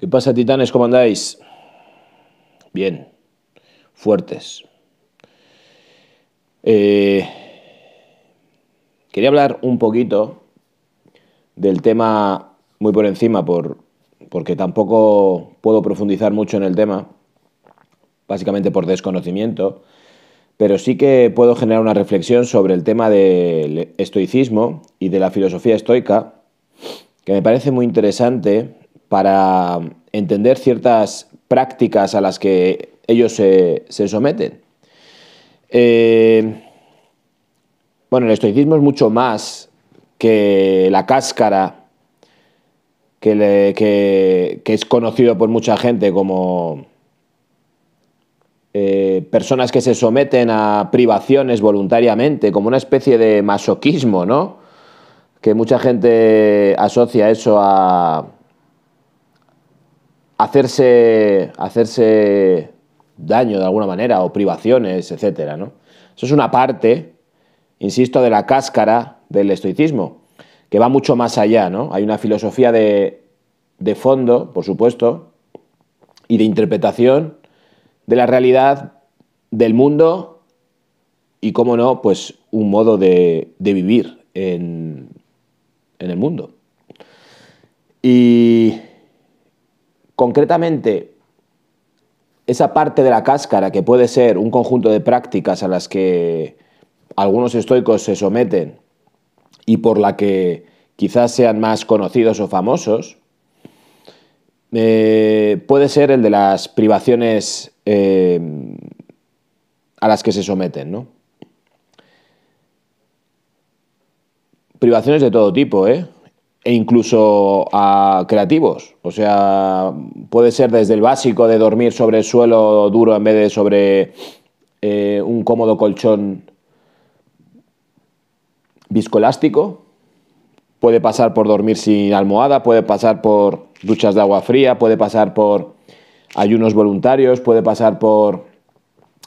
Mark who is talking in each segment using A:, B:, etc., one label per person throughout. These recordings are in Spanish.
A: ¿Qué pasa, titanes? ¿Cómo andáis? Bien, fuertes. Eh, quería hablar un poquito del tema muy por encima, por, porque tampoco puedo profundizar mucho en el tema, básicamente por desconocimiento, pero sí que puedo generar una reflexión sobre el tema del estoicismo y de la filosofía estoica, que me parece muy interesante para entender ciertas prácticas a las que ellos se, someten. Eh, bueno, el estoicismo es mucho más que la cáscara que, es conocido por mucha gente como eh, personas que se someten a privaciones voluntariamente, como una especie de masoquismo, ¿no? Que mucha gente asocia eso a hacerse, hacerse daño de alguna manera o privaciones, etcétera, ¿no? Eso es una parte, insisto, de la cáscara del estoicismo, que va mucho más allá, ¿no? Hay una filosofía de, de fondo, por supuesto, y de interpretación de la realidad del mundo y, cómo no, pues un modo de, de vivir en, en el mundo. Y Concretamente, esa parte de la cáscara que puede ser un conjunto de prácticas a las que algunos estoicos se someten y por la que quizás sean más conocidos o famosos, eh, puede ser el de las privaciones eh, a las que se someten, ¿no? Privaciones de todo tipo, ¿eh? E incluso a creativos. O sea, puede ser desde el básico de dormir sobre el suelo duro en vez de sobre eh, un cómodo colchón viscoelástico. Puede pasar por dormir sin almohada, puede pasar por duchas de agua fría, puede pasar por ayunos voluntarios, puede pasar por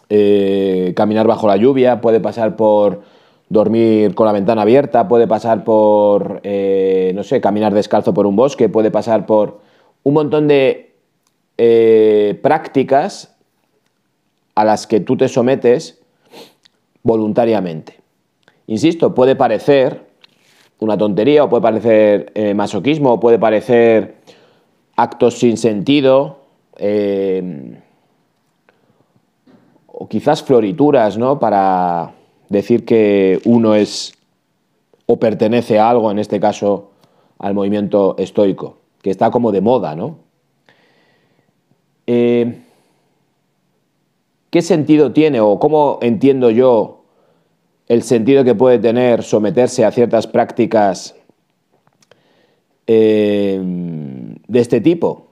A: eh, caminar bajo la lluvia, puede pasar por dormir con la ventana abierta, puede pasar por, eh, no sé, caminar descalzo por un bosque, puede pasar por un montón de eh, prácticas a las que tú te sometes voluntariamente. Insisto, puede parecer una tontería o puede parecer eh, masoquismo o puede parecer actos sin sentido o quizás florituras, ¿no? Para decir que uno es o pertenece a algo, en este caso al movimiento estoico, que está como de moda, ¿no? Eh, ¿Qué sentido tiene o cómo entiendo yo el sentido que puede tener someterse a ciertas prácticas eh, de este tipo?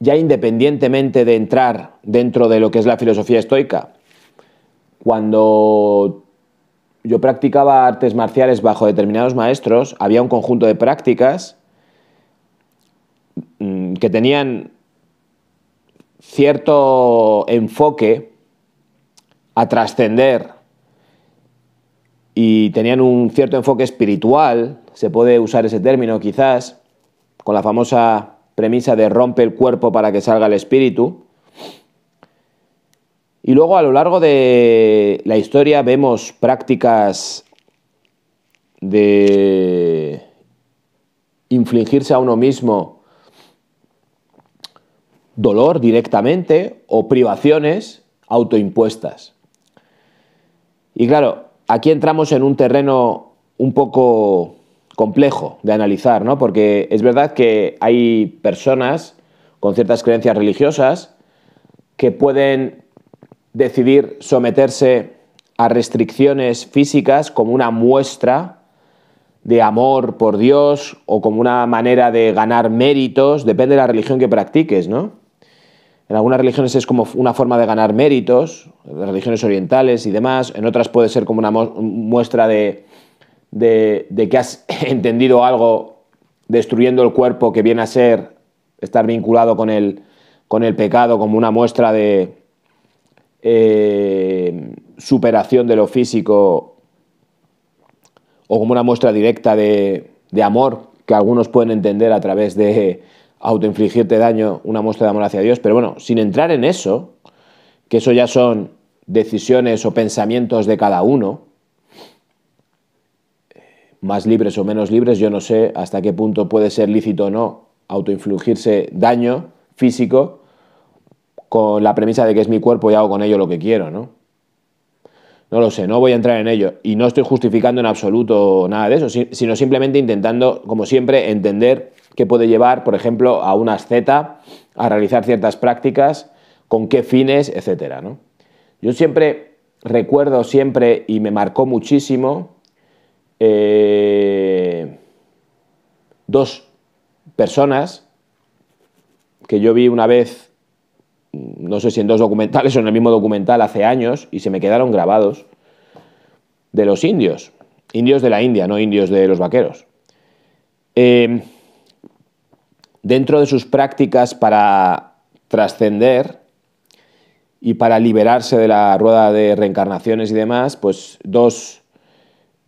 A: Ya independientemente de entrar dentro de lo que es la filosofía estoica, cuando yo practicaba artes marciales bajo determinados maestros, había un conjunto de prácticas mm, que tenían cierto enfoque a trascender y tenían un cierto enfoque espiritual, se puede usar ese término quizás, con la famosa premisa de rompe el cuerpo para que salga el espíritu, y luego a lo largo de la historia vemos prácticas de infligirse a uno mismo dolor directamente o privaciones autoimpuestas. Y claro, aquí entramos en un terreno un poco complejo de analizar, ¿no? Porque es verdad que hay personas con ciertas creencias religiosas que pueden decidir someterse a restricciones físicas como una muestra de amor por Dios o como una manera de ganar méritos, depende de la religión que practiques, ¿no? En algunas religiones es como una forma de ganar méritos, religiones orientales y demás, en otras puede ser como una muestra de, de que has entendido algo destruyendo el cuerpo que viene a ser estar vinculado con el, con el pecado, como una muestra de, eh, superación de lo físico o como una muestra directa de, amor que algunos pueden entender a través de autoinfligirte daño, una muestra de amor hacia Dios, pero bueno, sin entrar en eso, que eso ya son decisiones o pensamientos de cada uno, más libres o menos libres, yo no sé hasta qué punto puede ser lícito o no autoinfligirse daño físico con la premisa de que es mi cuerpo y hago con ello lo que quiero, ¿no? No lo sé, no voy a entrar en ello. Y no estoy justificando en absoluto nada de eso, sino simplemente intentando, como siempre, entender qué puede llevar, por ejemplo, a una asceta a realizar ciertas prácticas, con qué fines, etcétera, ¿no? Yo siempre recuerdo siempre y me marcó muchísimo eh, dos personas que yo vi una vez, no sé si en dos documentales o en el mismo documental hace años, y se me quedaron grabados, de los indios, indios de la India, no indios de los vaqueros. Eh, dentro de sus prácticas para trascender, y para liberarse de la rueda de reencarnaciones y demás, pues dos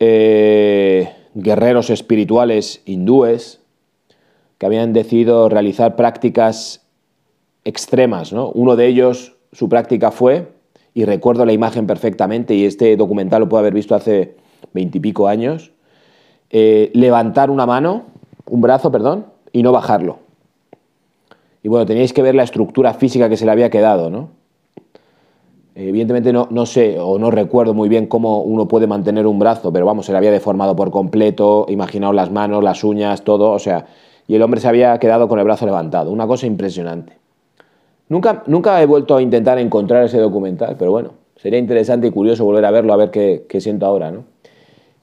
A: eh, guerreros espirituales hindúes que habían decidido realizar prácticas extremas. ¿no? Uno de ellos, su práctica fue, y recuerdo la imagen perfectamente, y este documental lo puedo haber visto hace veintipico años, eh, levantar una mano, un brazo, perdón, y no bajarlo. Y bueno, teníais que ver la estructura física que se le había quedado, ¿no? Evidentemente no, no, sé o no recuerdo muy bien cómo uno puede mantener un brazo, pero vamos, se le había deformado por completo, imaginaos las manos, las uñas, todo, o sea, y el hombre se había quedado con el brazo levantado, una cosa impresionante. Nunca, nunca he vuelto a intentar encontrar ese documental, pero bueno, sería interesante y curioso volver a verlo, a ver qué, qué siento ahora, ¿no?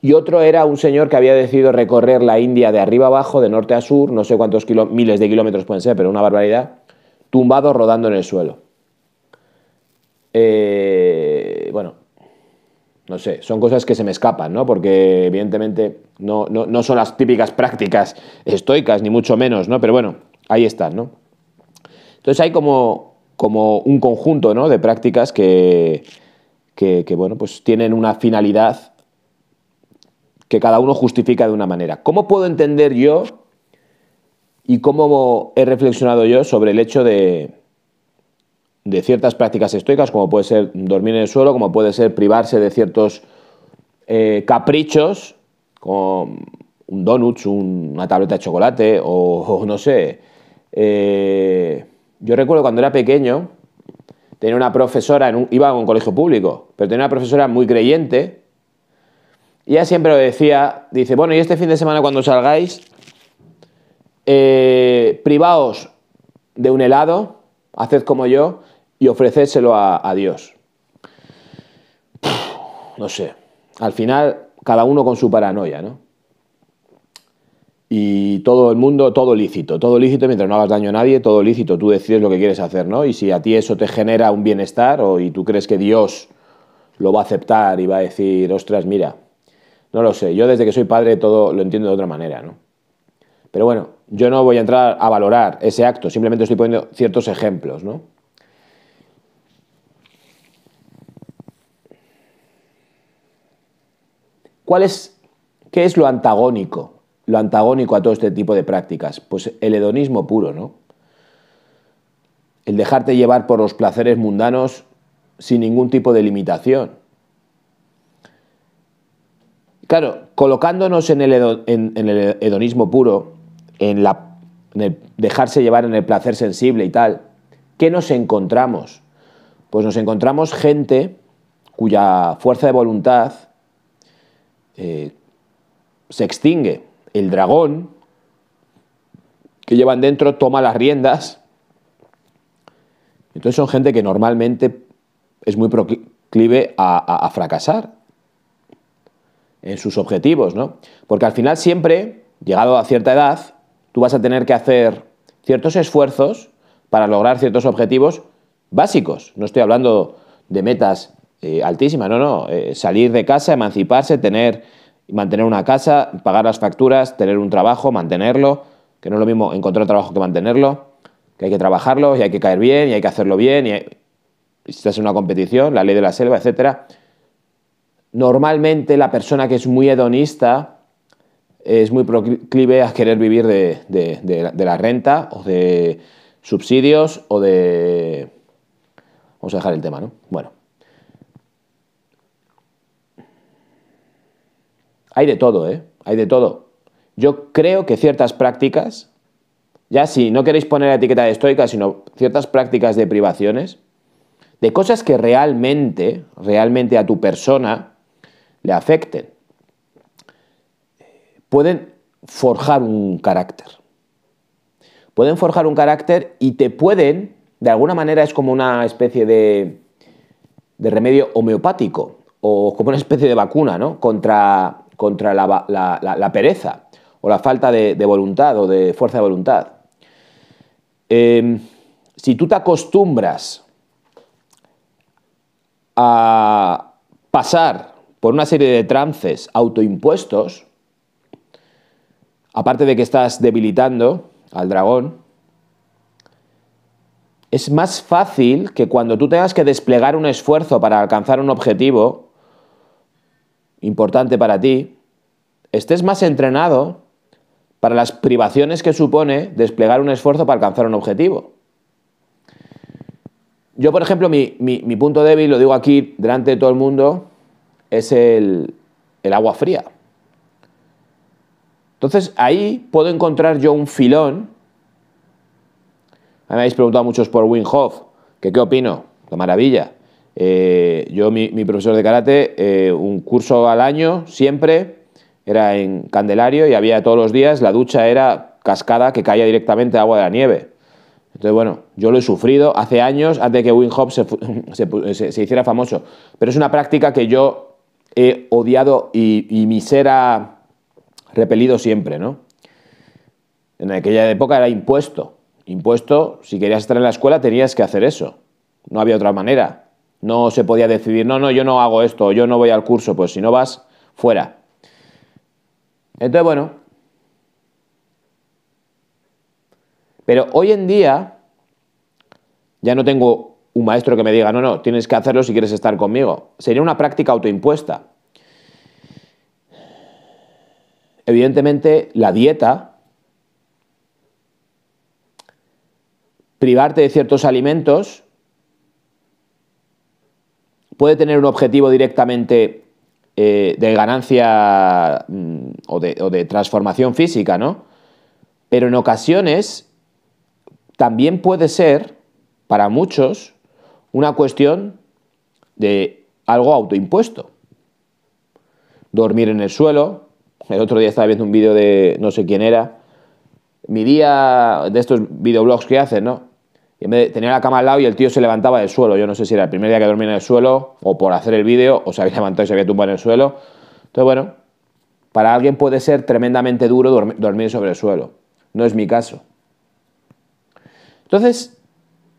A: Y otro era un señor que había decidido recorrer la India de arriba abajo, de norte a sur, no sé cuántos miles de kilómetros pueden ser, pero una barbaridad, tumbado rodando en el suelo. Eh, bueno, no sé, son cosas que se me escapan, ¿no? Porque evidentemente no, son las típicas prácticas estoicas, ni mucho menos, ¿no? Pero bueno, ahí están, ¿no? Entonces hay como, como un conjunto ¿no? de prácticas que, que, bueno, pues tienen una finalidad que cada uno justifica de una manera. ¿Cómo puedo entender yo y cómo he reflexionado yo sobre el hecho de, de ciertas prácticas estoicas, como puede ser dormir en el suelo, como puede ser privarse de ciertos eh, caprichos, como un donut, una tableta de chocolate, o, no sé. Eh, yo recuerdo cuando era pequeño, tenía una profesora, en iba a un colegio público, pero tenía una profesora muy creyente, y ella siempre lo decía, dice, bueno, y este fin de semana cuando salgáis, eh, privaos de un helado, haced como yo, y ofrecérselo a, Dios. No sé, al final cada uno con su paranoia, ¿no? Y todo el mundo, todo lícito, todo lícito mientras no hagas daño a nadie, todo lícito, tú decides lo que quieres hacer, ¿no? Y si a ti eso te genera un bienestar o y tú crees que Dios lo va a aceptar y va a decir, ostras, mira, no lo sé, yo desde que soy padre todo lo entiendo de otra manera, ¿no? Pero bueno, yo no voy a entrar a valorar ese acto, simplemente estoy poniendo ciertos ejemplos, ¿no? ¿Cuál es, ¿Qué es lo antagónico? Lo antagónico a todo este tipo de prácticas. Pues el hedonismo puro, ¿no? El dejarte llevar por los placeres mundanos sin ningún tipo de limitación. Claro, colocándonos en el, hedonismo puro, en, la, en el dejarse llevar en el placer sensible y tal, ¿qué nos encontramos? Pues nos encontramos gente cuya fuerza de voluntad eh, se extingue. El dragón que llevan dentro toma las riendas. Entonces son gente que normalmente es muy proclive a, fracasar en sus objetivos, ¿no? Porque al final siempre, llegado a cierta edad, tú vas a tener que hacer ciertos esfuerzos para lograr ciertos objetivos básicos. No estoy hablando de metas eh, altísima, no, no, eh, salir de casa, emanciparse, tener, mantener una casa, pagar las facturas, tener un trabajo, mantenerlo, que no es lo mismo encontrar trabajo que mantenerlo, que hay que trabajarlo y hay que caer bien y hay que hacerlo bien, y, si estás en una competición, la ley de la selva, etc. Normalmente la persona que es muy hedonista es muy proclive a querer vivir de, la renta o de subsidios o de... Vamos a dejar el tema, ¿no? Bueno. Hay de todo, ¿eh? Hay de todo. Yo creo que ciertas prácticas, ya si no queréis poner la etiqueta de estoica, sino ciertas prácticas de privaciones, de cosas que realmente, realmente a tu persona le afecten pueden forjar un carácter. Pueden forjar un carácter y te pueden, de alguna manera es como una especie de, remedio homeopático o como una especie de vacuna ¿no? contra, contra la, pereza o la falta de, voluntad o de fuerza de voluntad. Em, si tú te acostumbras a pasar por una serie de trances autoimpuestos, aparte de que estás debilitando al dragón, es más fácil que cuando tú tengas que desplegar un esfuerzo para alcanzar un objetivo importante para ti, estés más entrenado para las privaciones que supone desplegar un esfuerzo para alcanzar un objetivo. Yo, por ejemplo, mi, punto débil, lo digo aquí delante de todo el mundo, es el agua fría. Entonces ahí puedo encontrar yo un filón. Me habéis preguntado muchos por Wim Hof, qué opino, ¡Qué maravilla. Eh, yo, mi, profesor de karate, eh, un curso al año, siempre, era en Candelario y había todos los días, la ducha era cascada que caía directamente agua de la nieve. Entonces, bueno, yo lo he sufrido hace años, antes de que Wim Hof se, hiciera famoso. Pero es una práctica que yo he odiado y, y mi ser repelido siempre, ¿no? En aquella época era impuesto. Impuesto, si querías estar en la escuela tenías que hacer eso. No había otra manera. No se podía decidir, no, no, yo no hago esto, yo no voy al curso, pues si no vas, fuera. Entonces, bueno. Pero hoy en día ya no tengo un maestro que me diga, no, no, tienes que hacerlo si quieres estar conmigo. Sería una práctica autoimpuesta. Evidentemente, la dieta, privarte de ciertos alimentos, puede tener un objetivo directamente eh, de ganancia mm, o, de, o de transformación física, ¿no? Pero en ocasiones también puede ser, para muchos, una cuestión de algo autoimpuesto. Dormir en el suelo, el otro día estaba viendo un vídeo de no sé quién era. Mi día de estos videoblogs que hacen, ¿no? Y tenía la cama al lado y el tío se levantaba del suelo. Yo no sé si era el primer día que dormía en el suelo o por hacer el vídeo o se había levantado y se había tumbado en el suelo. Entonces, bueno, para alguien puede ser tremendamente duro dormir sobre el suelo. No es mi caso. Entonces,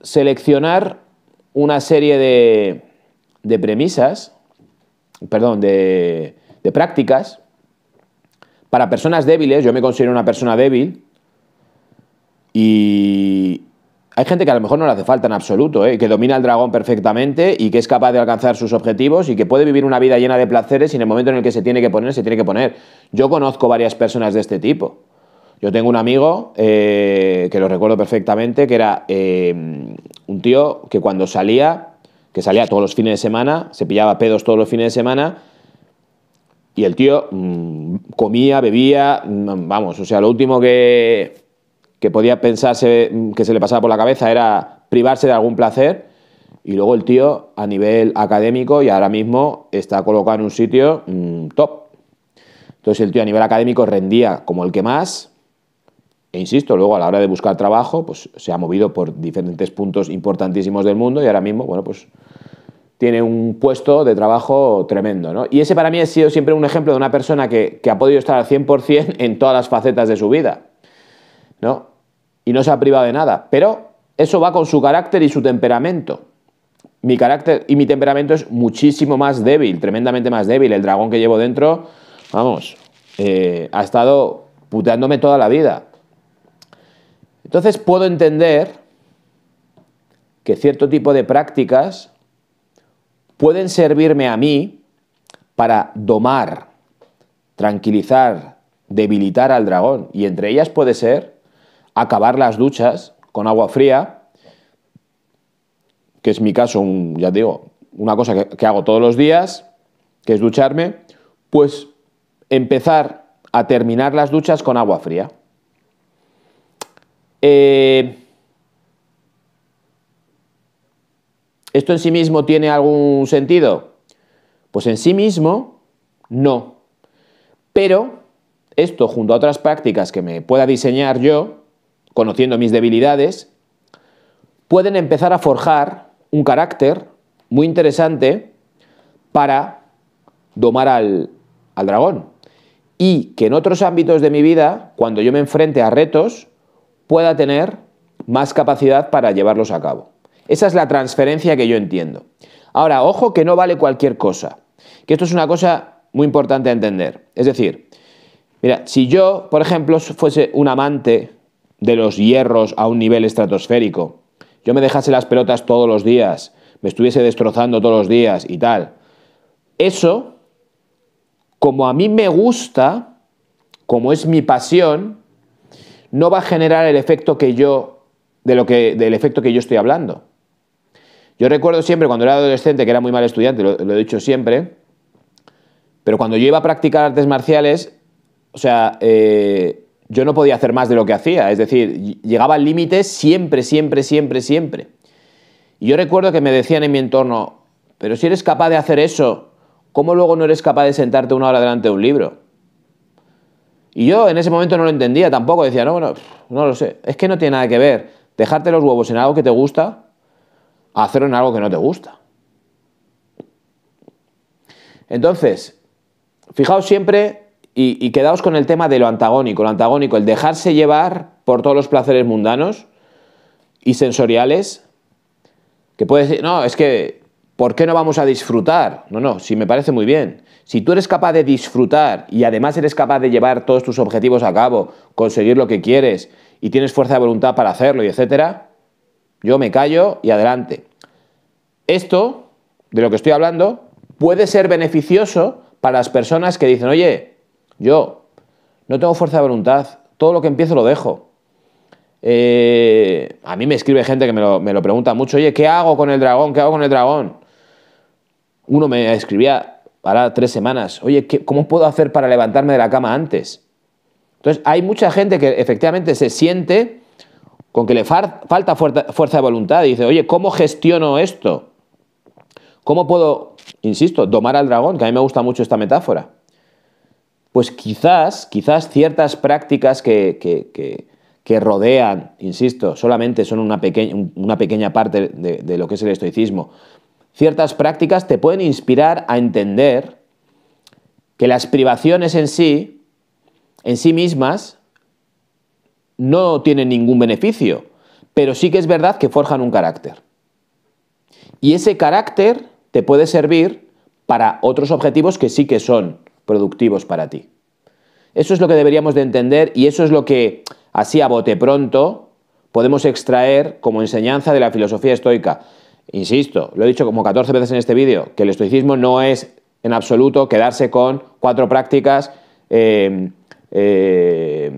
A: seleccionar una serie de, de premisas, perdón, de, de prácticas para personas débiles, yo me considero una persona débil y hay gente que a lo mejor no le hace falta en absoluto, ¿eh? que domina el dragón perfectamente y que es capaz de alcanzar sus objetivos y que puede vivir una vida llena de placeres y en el momento en el que se tiene que poner, se tiene que poner. Yo conozco varias personas de este tipo. Yo tengo un amigo eh, que lo recuerdo perfectamente, que era eh, un tío que cuando salía, que salía todos los fines de semana, se pillaba pedos todos los fines de semana y el tío mm, comía, bebía, mm, vamos, o sea, lo último que, que podía pensarse mm, que se le pasaba por la cabeza era privarse de algún placer. Y luego el tío a nivel académico y ahora mismo está colocado en un sitio top. Entonces el tío a nivel académico rendía como el que más. E insisto, luego a la hora de buscar trabajo, pues se ha movido por diferentes puntos importantísimos del mundo y ahora mismo, bueno, pues tiene un puesto de trabajo tremendo. ¿no? Y ese para mí ha sido siempre un ejemplo de una persona que, ha podido estar al 100% en todas las facetas de su vida. ¿no? Y no se ha privado de nada. Pero eso va con su carácter y su temperamento. Mi carácter y mi temperamento es muchísimo más débil, tremendamente más débil. El dragón que llevo dentro, vamos, eh, ha estado puteándome toda la vida. Entonces puedo entender que cierto tipo de prácticas pueden servirme a mí para domar, tranquilizar debilitar al dragón. Y entre ellas puede ser acabar las duchas con agua fría, que es mi caso, ya digo, una cosa que, que hago todos los días, que es ducharme, pues empezar a terminar las duchas con agua fría. Eh, ¿Esto en sí mismo tiene algún sentido? Pues en sí mismo, no. Pero esto, junto a otras prácticas que me pueda diseñar yo, conociendo mis debilidades, pueden empezar a forjar un carácter muy interesante para domar al, al dragón. Y que en otros ámbitos de mi vida, cuando yo me enfrente a retos, pueda tener más capacidad para llevarlos a cabo. Esa es la transferencia que yo entiendo. Ahora, ojo que no vale cualquier cosa, que esto es una cosa muy importante a entender. Es decir, mira, si yo, por ejemplo, fuese un amante de los hierros a un nivel estratosférico, yo me dejase las pelotas todos los días, me estuviese destrozando todos los días y tal, eso, como a mí me gusta, como es mi pasión, no va a generar el efecto que yo, de lo que, del efecto que yo estoy hablando. Yo recuerdo siempre cuando era adolescente, que era muy mal estudiante, lo, he dicho siempre, pero cuando yo iba a practicar artes marciales, o sea, eh, yo no podía hacer más de lo que hacía. Es decir, llegaba al límite siempre, siempre, siempre, siempre. Y yo recuerdo que me decían en mi entorno, pero si eres capaz de hacer eso, ¿cómo luego no eres capaz de sentarte una hora delante de un libro? Y yo en ese momento no lo entendía tampoco. Decía, no, bueno, no lo sé. Es que no tiene nada que ver dejarte los huevos en algo que te gusta hacerlo en algo que no te gusta. Entonces, fijaos siempre y, quedaos con el tema de lo antagónico. Lo antagónico, el dejarse llevar por todos los placeres mundanos y sensoriales, que puedes decir, no, es que, ¿por qué no vamos a disfrutar? No, no, si me parece muy bien. Si tú eres capaz de disfrutar y además eres capaz de llevar todos tus objetivos a cabo, conseguir lo que quieres y tienes fuerza de voluntad para hacerlo y etcétera, yo me callo y adelante. Esto, de lo que estoy hablando, puede ser beneficioso para las personas que dicen, oye, yo no tengo fuerza de voluntad, todo lo que empiezo lo dejo. Eh, a mí me escribe gente que me lo, pregunta mucho, oye, ¿qué hago con el dragón? ¿Qué hago con el dragón? Uno me escribía para tres semanas, oye, ¿cómo puedo hacer para levantarme de la cama antes? Entonces, hay mucha gente que efectivamente se siente con que le falta fuerza de voluntad y dice, oye, ¿cómo gestiono esto? ¿Cómo puedo, insisto, domar al dragón? Que a mí me gusta mucho esta metáfora. Pues quizás, quizás ciertas prácticas que, rodean, insisto, solamente son una, una pequeña parte de lo que es el estoicismo, ciertas prácticas te pueden inspirar a entender que las privaciones en sí, en sí mismas, no tienen ningún beneficio, pero sí que es verdad que forjan un carácter. Y ese carácter te puede servir para otros objetivos que sí que son productivos para ti. Eso es lo que deberíamos de entender y eso es lo que, así a bote pronto, podemos extraer como enseñanza de la filosofía estoica. Insisto, lo he dicho como 14 veces en este vídeo, que el estoicismo no es en absoluto quedarse con cuatro prácticas eh, eh,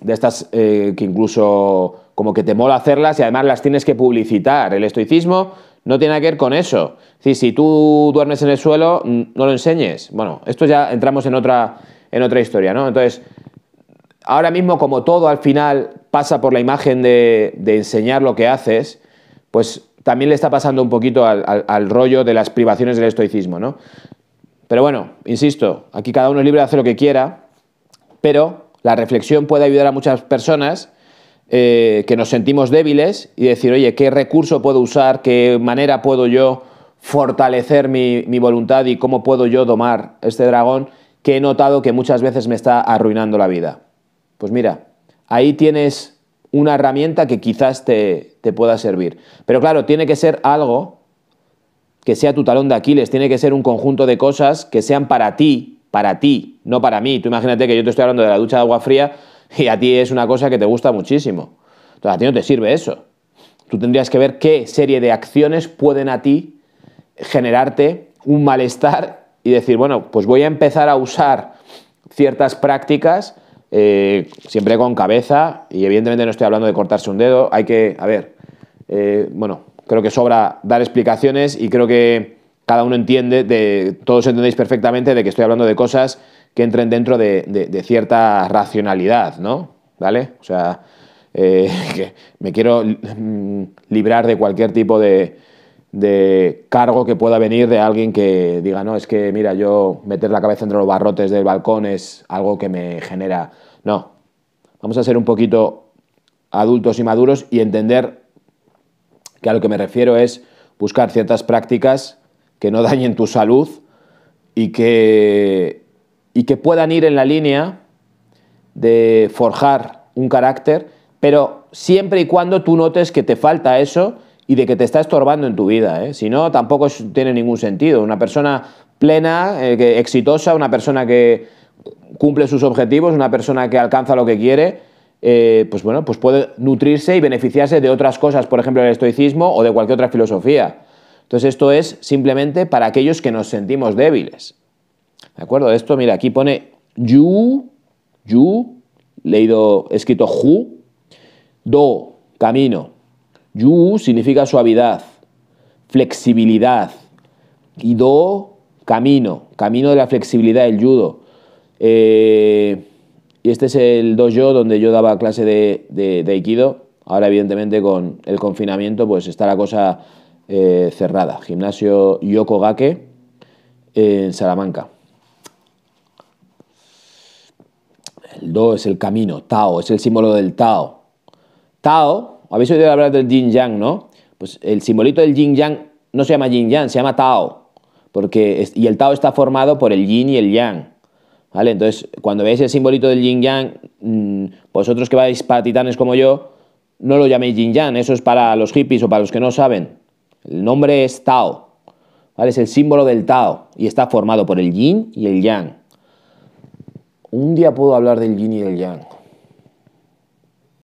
A: de estas eh, que incluso como que te mola hacerlas y además las tienes que publicitar. El estoicismo no tiene que ver con eso. si tú duermes en el suelo, no lo enseñes. Bueno, esto ya entramos en otra, en otra historia, ¿no? Entonces, ahora mismo como todo al final pasa por la imagen de, enseñar lo que haces, pues también le está pasando un poquito al, al, rollo de las privaciones del estoicismo, ¿no? Pero bueno, insisto, aquí cada uno es libre de hacer lo que quiera, pero la reflexión puede ayudar a muchas personas eh, que nos sentimos débiles y decir, oye, ¿qué recurso puedo usar? ¿Qué manera puedo yo fortalecer mi, voluntad y cómo puedo yo domar este dragón que he notado que muchas veces me está arruinando la vida? Pues mira, ahí tienes una herramienta que quizás te, te pueda servir. Pero claro, tiene que ser algo que sea tu talón de Aquiles, tiene que ser un conjunto de cosas que sean para ti, para ti, no para mí. Tú imagínate que yo te estoy hablando de la ducha de agua fría y a ti es una cosa que te gusta muchísimo. Entonces a ti no te sirve eso. Tú tendrías que ver qué serie de acciones pueden a ti generarte un malestar y decir, bueno, pues voy a empezar a usar ciertas prácticas eh, siempre con cabeza y evidentemente no estoy hablando de cortarse un dedo, hay que, a ver, eh, bueno, creo que sobra dar explicaciones y creo que cada uno entiende, de, todos entendéis perfectamente de que estoy hablando de cosas que entren dentro de, cierta racionalidad, ¿no? ¿Vale? O sea, eh, que me quiero mm, librar de cualquier tipo de, de cargo que pueda venir de alguien que diga, no, es que mira, yo meter la cabeza entre los barrotes del balcón es algo que me genera. No, vamos a ser un poquito adultos y maduros y entender que a lo que me refiero es buscar ciertas prácticas que no dañen tu salud y que, y que puedan ir en la línea de forjar un carácter, pero siempre y cuando tú notes que te falta eso y de que te está estorbando en tu vida. ¿eh? Si no, tampoco tiene ningún sentido. Una persona plena, eh, exitosa, una persona que cumple sus objetivos, una persona que alcanza lo que quiere, eh, pues bueno, pues puede nutrirse y beneficiarse de otras cosas, por ejemplo, el estoicismo o de cualquier otra filosofía. Entonces esto es simplemente para aquellos que nos sentimos débiles. ¿De acuerdo? Esto, mira, aquí pone yu, yu, leído, escrito ju, do, camino. Yu significa suavidad, flexibilidad. Y do, camino, camino de la flexibilidad, el judo. Eh, y este es el dojo donde yo daba clase de, de, Aikido. Ahora, evidentemente, con el confinamiento, pues está la cosa eh, cerrada. Gimnasio Yokogake en Salamanca. El Do es el camino, Tao es el símbolo del Tao. Tao, habéis oído hablar del Yin Yang, ¿no? Pues el simbolito del Yin Yang no se llama Yin Yang, se llama Tao. Porque, y el Tao está formado por el Yin y el Yang. Entonces, cuando veáis el simbolito del yin yang, mm, vosotros que vais para titanes como yo, no lo llaméis yin yang, eso es para los hippies o para los que no saben. El nombre es Tao, ¿vale? Es el símbolo del Tao y está formado por el yin y el yang. Un día puedo hablar del yin y el yang.